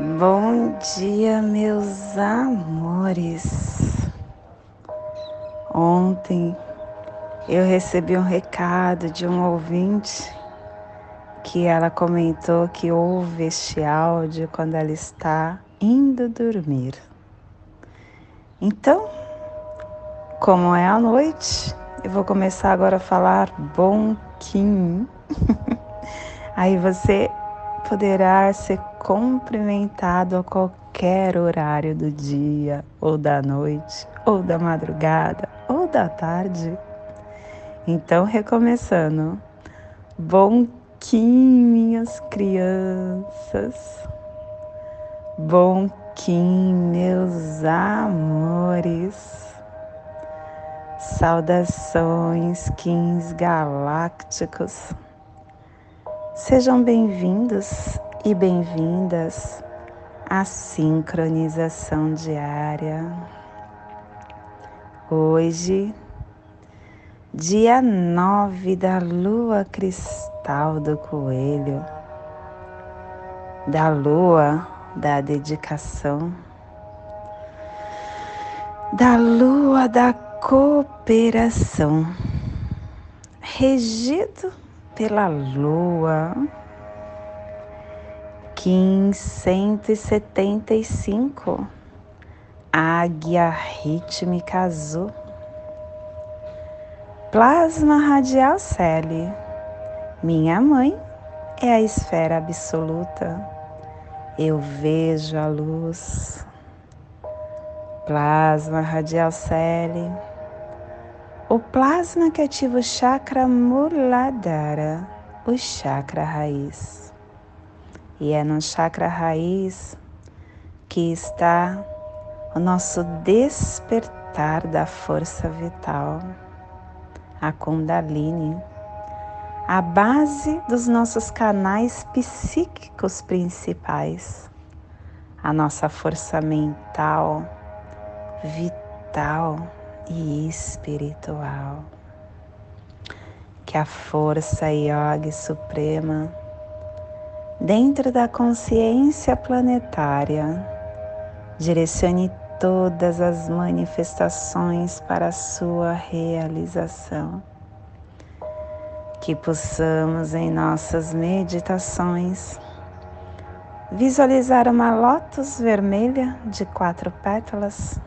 Bom dia, meus amores. Ontem eu recebi um recado de um ouvinte que ela comentou que ouve este áudio quando ela está indo dormir. Então, como é a noite, eu vou começar agora a falar bom. Aí você poderá ser cumprimentado a qualquer horário do dia, ou da noite, ou da madrugada, ou da tarde. Então, recomeçando. Bom Kim, minhas crianças. Bom Kim, meus amores. Saudações, Kings galácticos. Sejam bem-vindos e bem-vindas à sincronização diária. Hoje, dia 9 da lua cristal do coelho, da lua da dedicação, da lua da cooperação, regido pela Lua, Kim 175, Águia Rítmica Azul, Plasma Radial Celi, minha mãe é a esfera absoluta, eu vejo a luz. Plasma Radial Celi, o plasma que ativa o chakra Muladhara, o chakra raiz. E é no chakra raiz que está o nosso despertar da força vital, a Kundalini, a base dos nossos canais psíquicos principais, a nossa força mental, vital e espiritual. Que a força yoga suprema, dentro da consciência planetária, direcione todas as manifestações para a sua realização. Que possamos em nossas meditações visualizar uma lótus vermelha de quatro pétalas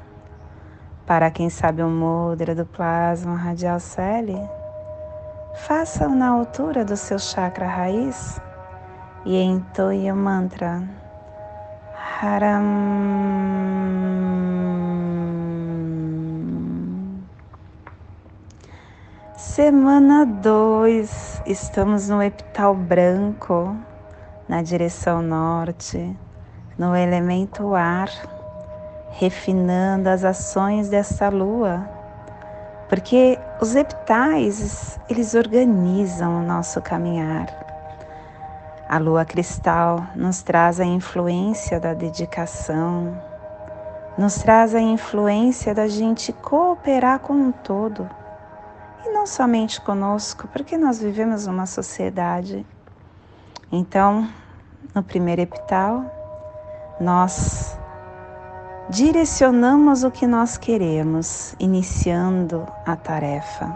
para quem sabe o mudra do plasma radial celi, faça-o na altura do seu chakra raiz e entoie o mantra Haram. Semana 2, estamos no epital branco, na direção norte, no elemento ar refinando as ações dessa lua, porque os epitais, eles organizam o nosso caminhar. A lua cristal nos traz a influência da dedicação, nos traz a influência da gente cooperar com um todo. E não somente conosco, porque nós vivemos numa sociedade. Então, no primeiro epital, nós direcionamos o que nós queremos, iniciando a tarefa.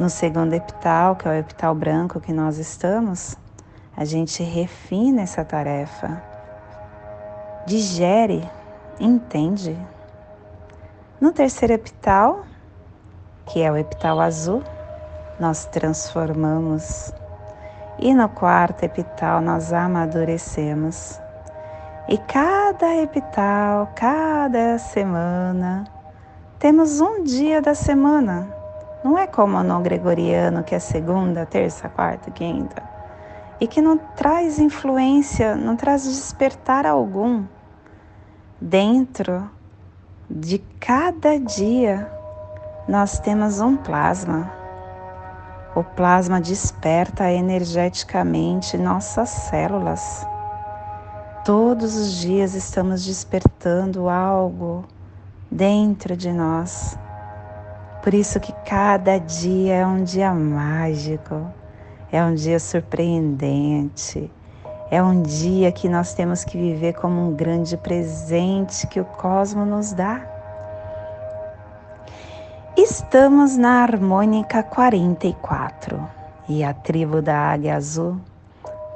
No segundo epital, que é o epital branco que nós estamos, a gente refina essa tarefa, digere, entende. No terceiro epital, que é o epital azul, nós transformamos. E no quarto epital, nós amadurecemos. E cada epital, cada semana, temos um dia da semana. Não é como no gregoriano, que é segunda, terça, quarta, quinta, e que não traz influência, não traz despertar algum. Dentro de cada dia, nós temos um plasma. O plasma desperta energeticamente nossas células Todos os dias estamos despertando algo dentro de nós. Por isso que cada dia é um dia mágico, é um dia surpreendente, é um dia que nós temos que viver como um grande presente que o cosmo nos dá. Estamos na harmônica 44 e a tribo da Águia Azul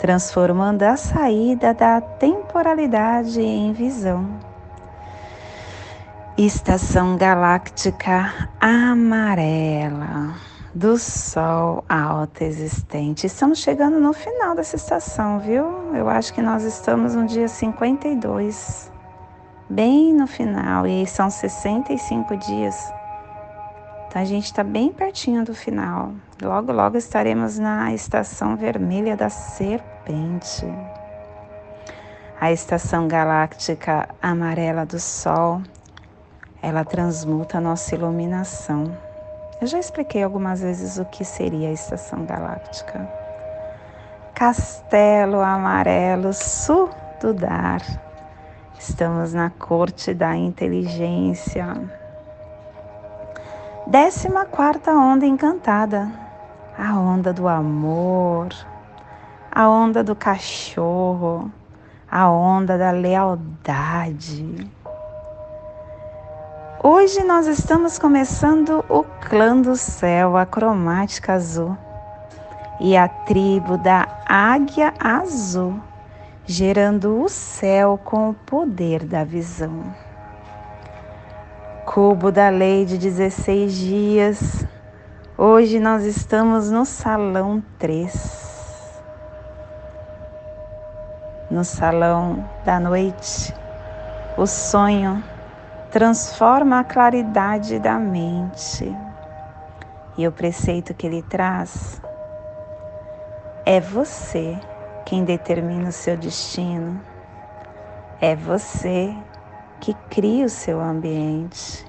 transformando a saída da temporalidade em visão. Estação galáctica amarela do Sol alto existente. Estamos chegando no final dessa estação, viu? Eu acho que nós estamos no dia 52, bem no final, e são 65 dias. Então a gente está bem pertinho do final. Logo, logo estaremos na estação vermelha da A estação galáctica amarela do Sol, ela transmuta a nossa iluminação. Eu já expliquei algumas vezes o que seria a estação galáctica. Castelo amarelo sul do dar. Estamos na corte da inteligência. Décima quarta onda encantada a onda do amor, a onda do cachorro, a onda da lealdade. Hoje nós estamos começando o clã do céu, a cromática azul, e a tribo da águia azul, gerando o céu com o poder da visão. Cubo da lei de 16 dias, Hoje nós estamos no salão 3, no salão da noite. O sonho transforma a claridade da mente. E o preceito que ele traz é você quem determina o seu destino. É você que cria o seu ambiente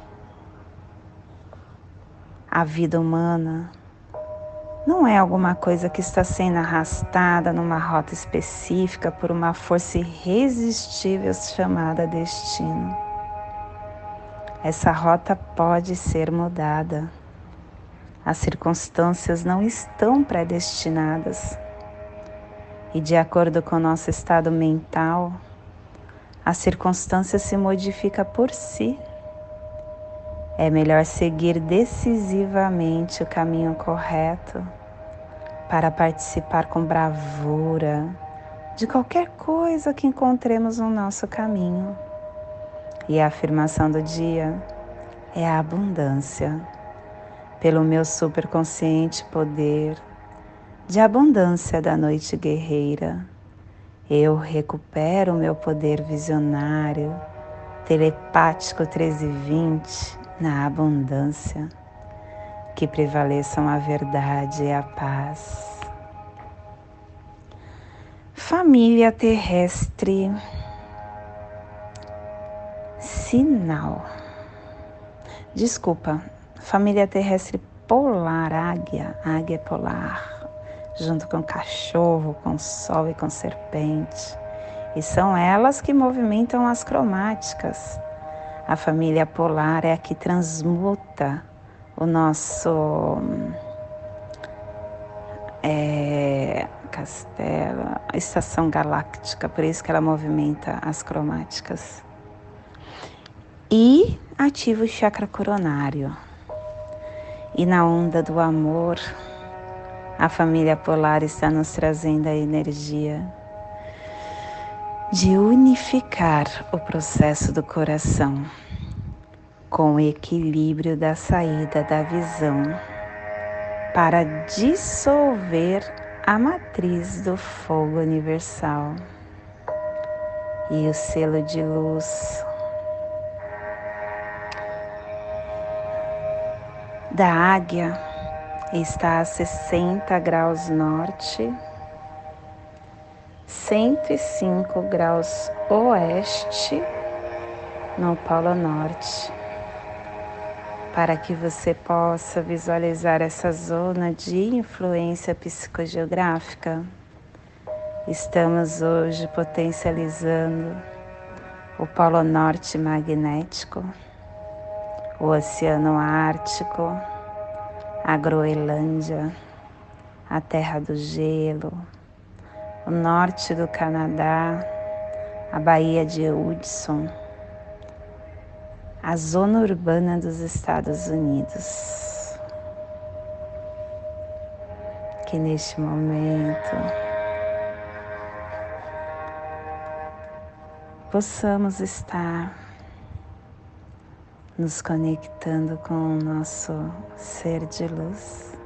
a vida humana não é alguma coisa que está sendo arrastada numa rota específica por uma força irresistível chamada destino. Essa rota pode ser mudada. As circunstâncias não estão predestinadas. E de acordo com o nosso estado mental, a circunstância se modifica por si. É melhor seguir decisivamente o caminho correto para participar com bravura de qualquer coisa que encontremos no nosso caminho. E a afirmação do dia é a abundância. Pelo meu superconsciente poder de abundância da noite guerreira, eu recupero o meu poder visionário, telepático 1320 na abundância, que prevaleçam a verdade e a paz. Família terrestre, sinal. Desculpa, família terrestre polar, águia, águia polar, junto com cachorro, com sol e com serpente. E são elas que movimentam as cromáticas a família polar é a que transmuta o nosso é, castelo, a estação galáctica, por isso que ela movimenta as cromáticas. E ativa o chakra coronário. E na onda do amor, a família polar está nos trazendo a energia de unificar o processo do coração com o equilíbrio da saída da visão para dissolver a matriz do fogo universal e o selo de luz. Da águia está a 60 graus norte 105 graus oeste no Polo Norte, para que você possa visualizar essa zona de influência psicogeográfica. Estamos hoje potencializando o Polo Norte magnético, o Oceano Ártico, a Groenlândia, a Terra do Gelo, o norte do Canadá, a Baía de Hudson, a zona urbana dos Estados Unidos. Que neste momento possamos estar nos conectando com o nosso ser de luz.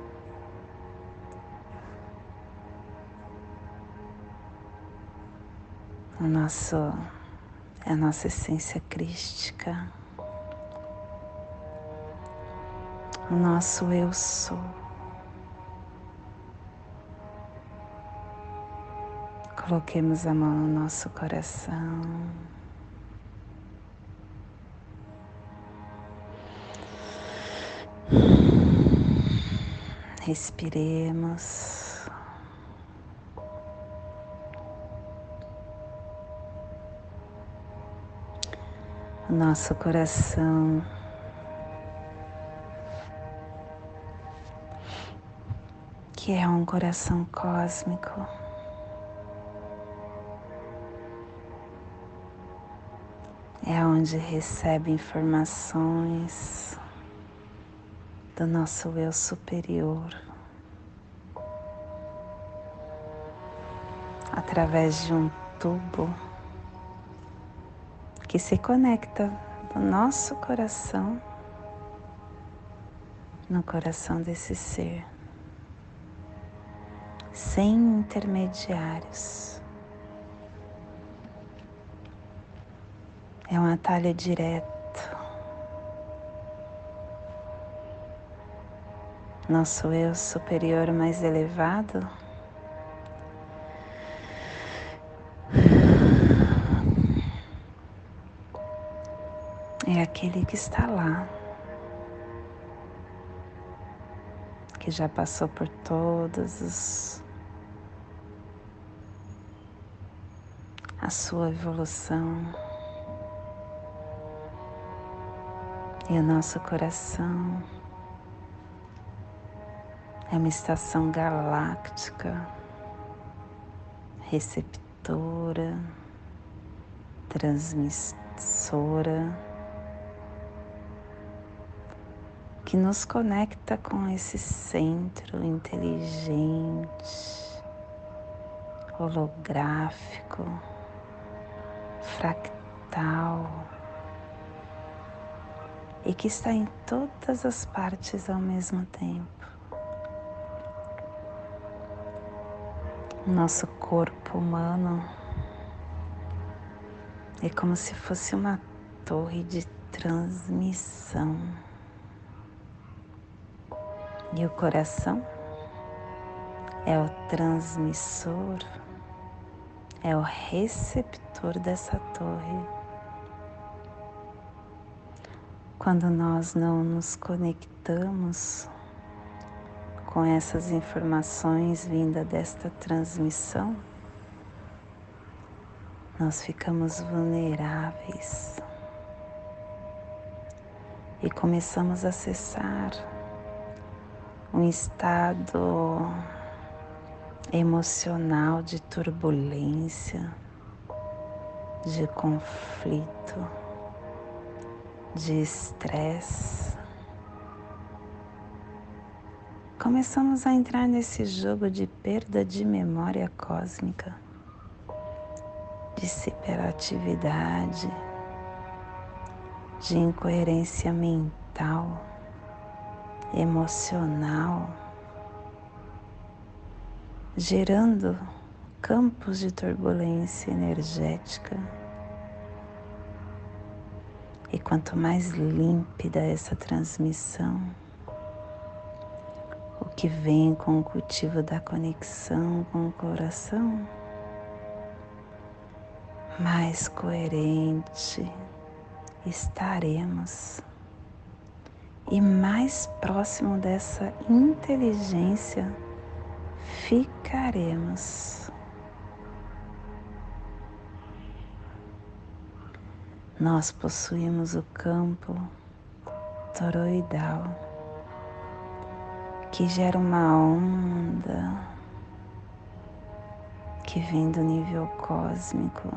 O nosso, a nossa essência crística, o nosso eu sou. Coloquemos a mão no nosso coração. Respiremos. Nosso coração. Que é um coração cósmico. É onde recebe informações do nosso eu superior. Através de um tubo que se conecta do nosso coração no coração desse ser, sem intermediários. É um atalho direto nosso eu superior mais elevado. Aquele que está lá, que já passou por todos os a sua evolução e o nosso coração. É uma estação galáctica, receptora, transmissora, que nos conecta com esse centro inteligente, holográfico, fractal e que está em todas as partes ao mesmo tempo. Nosso corpo humano é como se fosse uma torre de transmissão. E o coração é o transmissor, é o receptor dessa torre. Quando nós não nos conectamos com essas informações vindas desta transmissão, nós ficamos vulneráveis e começamos a acessar um estado emocional de turbulência, de conflito, de estresse. Começamos a entrar nesse jogo de perda de memória cósmica, de hiperatividade, de incoerência mental, emocional, gerando campos de turbulência energética. E quanto mais límpida essa transmissão, que vem com o cultivo da conexão com o coração, mais coerente estaremos e mais próximo dessa inteligência ficaremos. Nós possuímos o campo toroidal que gera uma onda que vem do nível cósmico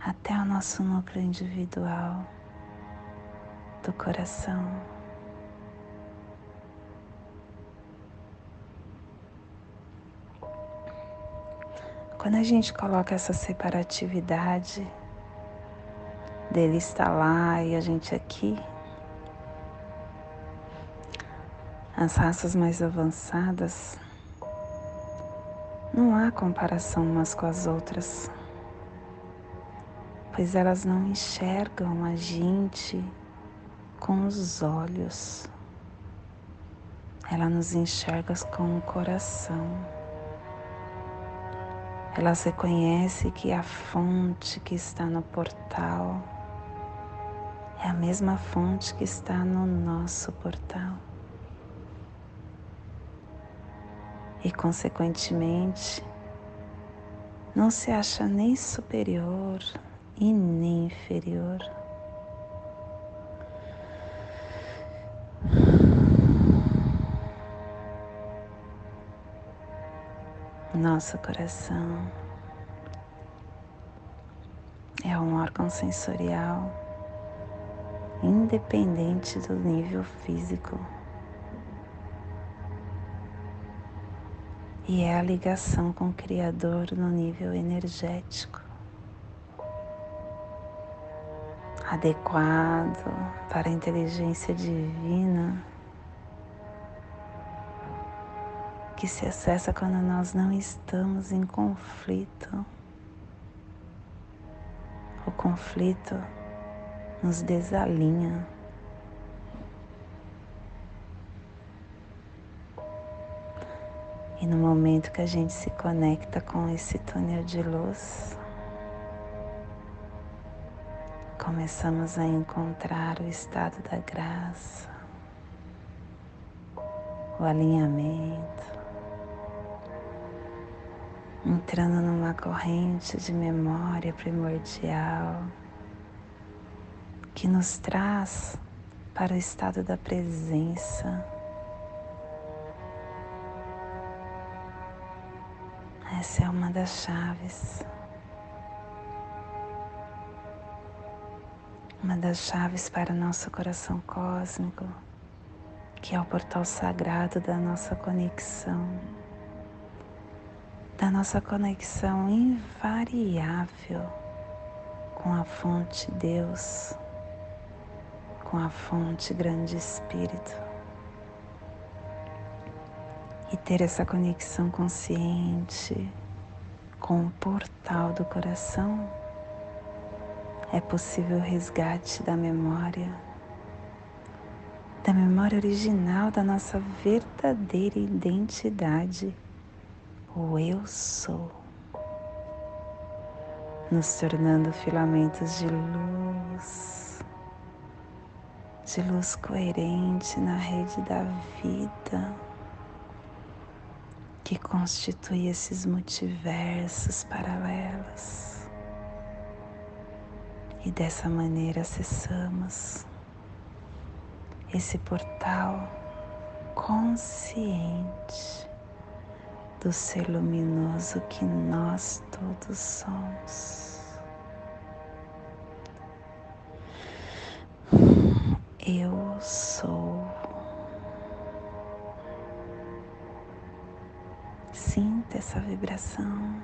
até o nosso núcleo individual do coração. Quando a gente coloca essa separatividade dele estar lá e a gente aqui, as raças mais avançadas, não há comparação umas com as outras, pois elas não enxergam a gente com os olhos, ela nos enxerga com o coração. Elas reconhecem que a fonte que está no portal é a mesma fonte que está no nosso portal. E, consequentemente, não se acha nem superior e nem inferior. Nosso coração é um órgão sensorial independente do nível físico e é a ligação com o Criador no nível energético. Adequado para a inteligência divina que se acessa quando nós não estamos em conflito. O conflito nos desalinha. E no momento que a gente se conecta com esse túnel de luz, começamos a encontrar o estado da graça, o alinhamento, entrando numa corrente de memória primordial que nos traz para o estado da presença. Essa é uma das chaves. Uma das chaves para o nosso coração cósmico, que é o portal sagrado da nossa conexão da nossa conexão invariável com a fonte Deus, com a fonte Grande Espírito. E ter essa conexão consciente com o portal do coração é possível o resgate da memória, da memória original da nossa verdadeira identidade o eu sou, nos tornando filamentos de luz, de luz coerente na rede da vida que constitui esses multiversos paralelos. E dessa maneira acessamos esse portal consciente do ser luminoso que nós todos somos. Eu sou. Sinta essa vibração.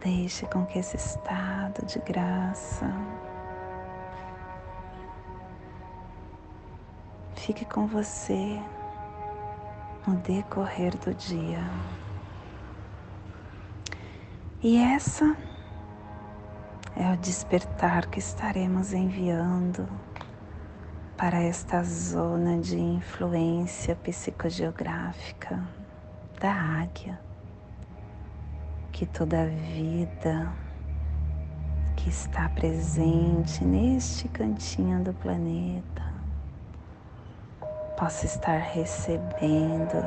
Deixe com que esse estado de graça fique com você no decorrer do dia. E essa é o despertar que estaremos enviando para esta zona de influência psicogeográfica da águia, que toda vida que está presente neste cantinho do planeta possa estar recebendo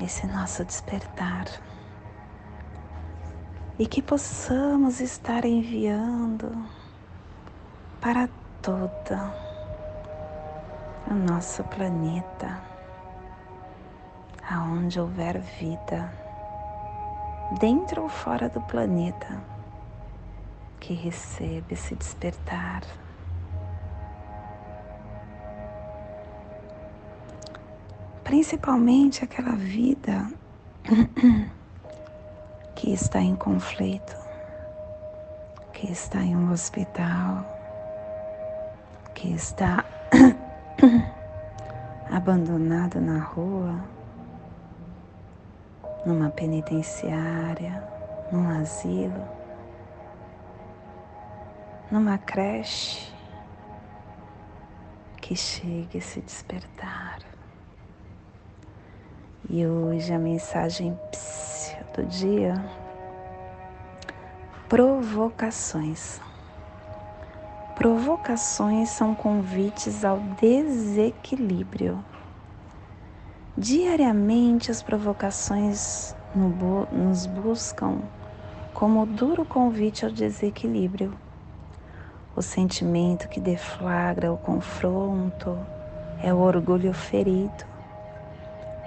esse nosso despertar e que possamos estar enviando para toda o nosso planeta, aonde houver vida, dentro ou fora do planeta, que receba esse despertar. Principalmente aquela vida que está em conflito, que está em um hospital, que está abandonado na rua, numa penitenciária, num asilo, numa creche, que chegue a se despertar. E hoje a mensagem do dia: provocações. Provocações são convites ao desequilíbrio. Diariamente, as provocações nos buscam como duro convite ao desequilíbrio. O sentimento que deflagra o confronto é o orgulho ferido,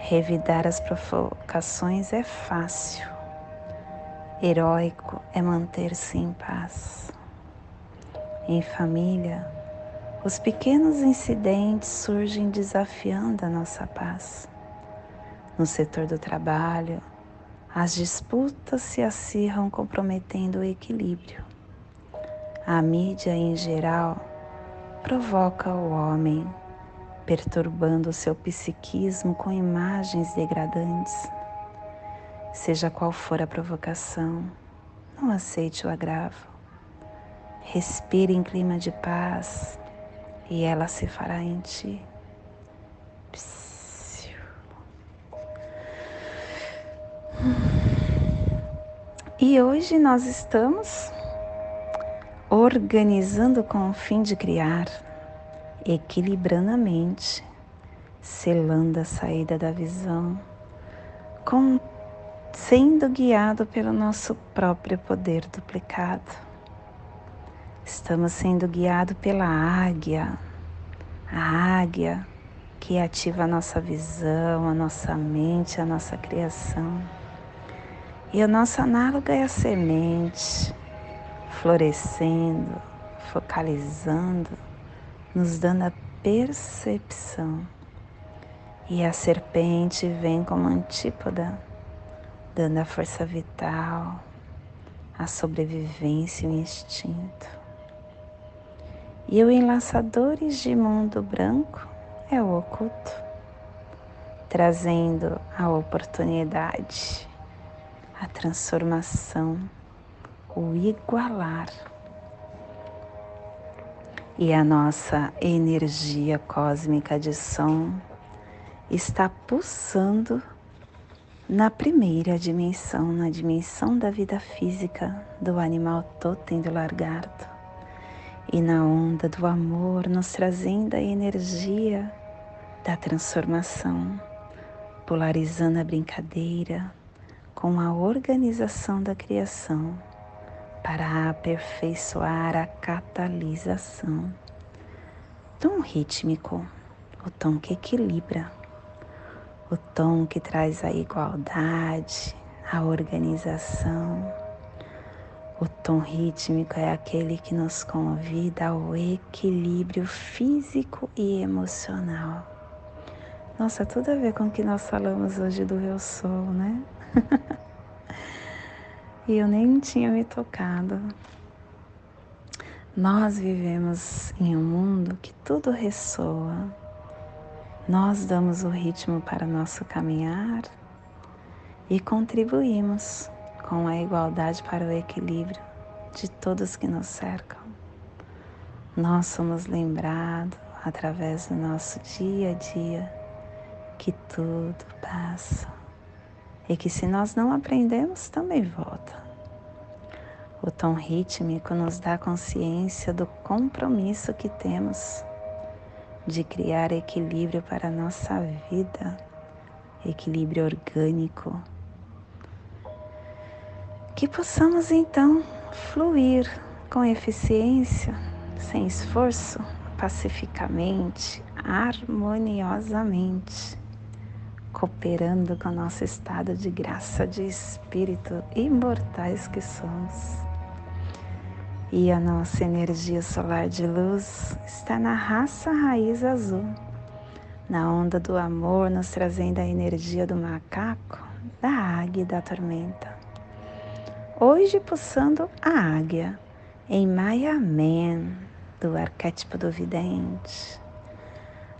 Revidar as provocações é fácil. Heróico é manter-se em paz. Em família, os pequenos incidentes surgem desafiando a nossa paz. No setor do trabalho, as disputas se acirram comprometendo o equilíbrio. A mídia, em geral, provoca o homem perturbando o seu psiquismo com imagens degradantes. Seja qual for a provocação, não aceite o agravo. Respire em clima de paz e ela se fará em ti. E hoje nós estamos organizando com o fim de criar equilibrando a mente, selando a saída da visão, com, sendo guiado pelo nosso próprio poder duplicado. Estamos sendo guiados pela águia, a águia que ativa a nossa visão, a nossa mente, a nossa criação. E o nosso análogo é a semente, florescendo, focalizando nos dando a percepção. E a serpente vem como antípoda, dando a força vital, a sobrevivência e o instinto. E o enlaçadores de mundo branco é o oculto, trazendo a oportunidade, a transformação, o igualar e a nossa energia cósmica de som está pulsando na primeira dimensão, na dimensão da vida física do animal totem do largardo e na onda do amor nos trazendo a energia da transformação, polarizando a brincadeira com a organização da criação para aperfeiçoar a catalisação. Tom rítmico, o tom que equilibra, o tom que traz a igualdade, a organização. O tom rítmico é aquele que nos convida ao equilíbrio físico e emocional. Nossa, tudo a ver com o que nós falamos hoje do Eu Sou, né? e eu nem tinha me tocado. Nós vivemos em um mundo que tudo ressoa. Nós damos o ritmo para nosso caminhar e contribuímos com a igualdade para o equilíbrio de todos que nos cercam. Nós somos lembrados através do nosso dia a dia que tudo passa e que se nós não aprendemos, também volta. O tom rítmico nos dá consciência do compromisso que temos de criar equilíbrio para a nossa vida, equilíbrio orgânico, que possamos então fluir com eficiência, sem esforço, pacificamente, harmoniosamente, cooperando com o nosso estado de graça de espírito imortais que somos. E a nossa energia solar de luz está na raça raiz azul, na onda do amor, nos trazendo a energia do macaco, da águia e da tormenta. Hoje pulsando a águia em Man, do arquétipo do vidente.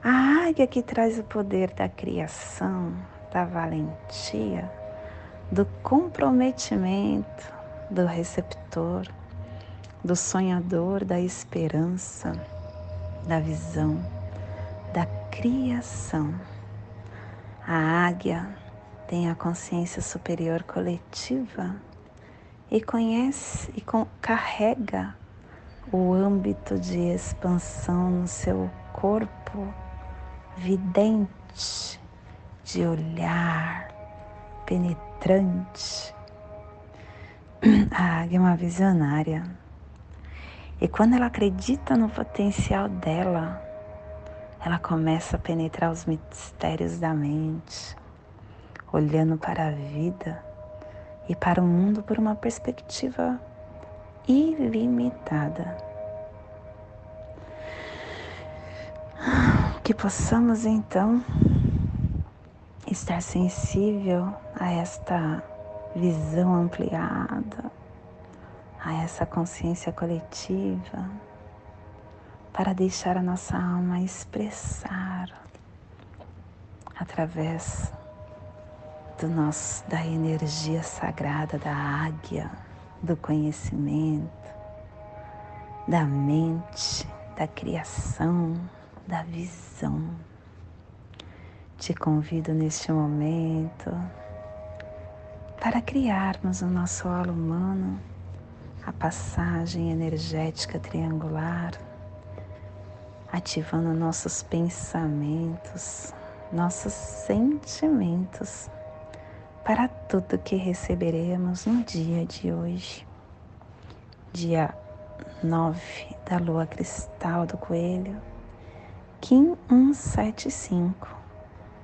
A águia que traz o poder da criação, da valentia, do comprometimento, do receptor, do sonhador, da esperança, da visão, da criação. A águia tem a consciência superior coletiva e conhece e carrega o âmbito de expansão no seu corpo vidente, de olhar penetrante. A águia é uma visionária. E quando ela acredita no potencial dela, ela começa a penetrar os mistérios da mente, olhando para a vida e para o mundo por uma perspectiva ilimitada. Que possamos então estar sensível a esta visão ampliada, a essa consciência coletiva, para deixar a nossa alma expressar através do nosso, da energia sagrada da águia, do conhecimento, da mente, da criação, da visão. Te convido neste momento para criarmos o nosso holo humano, a passagem energética triangular, ativando nossos pensamentos, nossos sentimentos para tudo que receberemos no dia de hoje, dia 9 da lua cristal do coelho, Kim 175,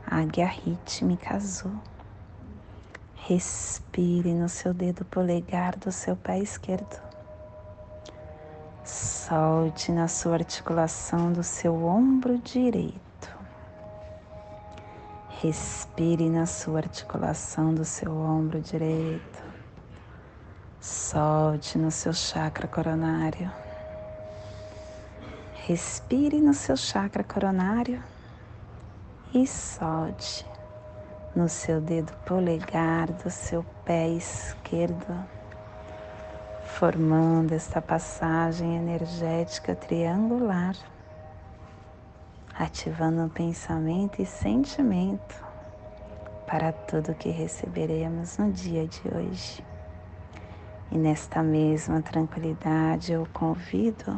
águia rítmica azul. Respire no seu dedo polegar do seu pé esquerdo. Solte na sua articulação do seu ombro direito. Respire na sua articulação do seu ombro direito. Solte no seu chakra coronário. Respire no seu chakra coronário e solte no seu dedo polegar do seu pé esquerdo, formando esta passagem energética triangular ativando o pensamento e sentimento para tudo que receberemos no dia de hoje. E nesta mesma tranquilidade eu convido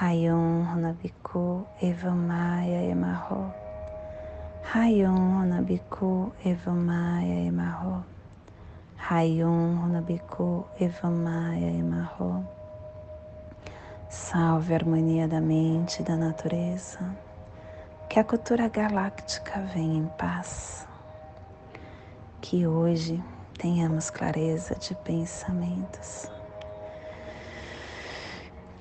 Rayon Runabiku Evamaya Emarro. Rayon Runabiku Evamaya Emarro. Rayon Runabiku Evamaya Emarro. Salve a harmonia da mente e da natureza. Que a cultura galáctica venha em paz que hoje tenhamos clareza de pensamentos.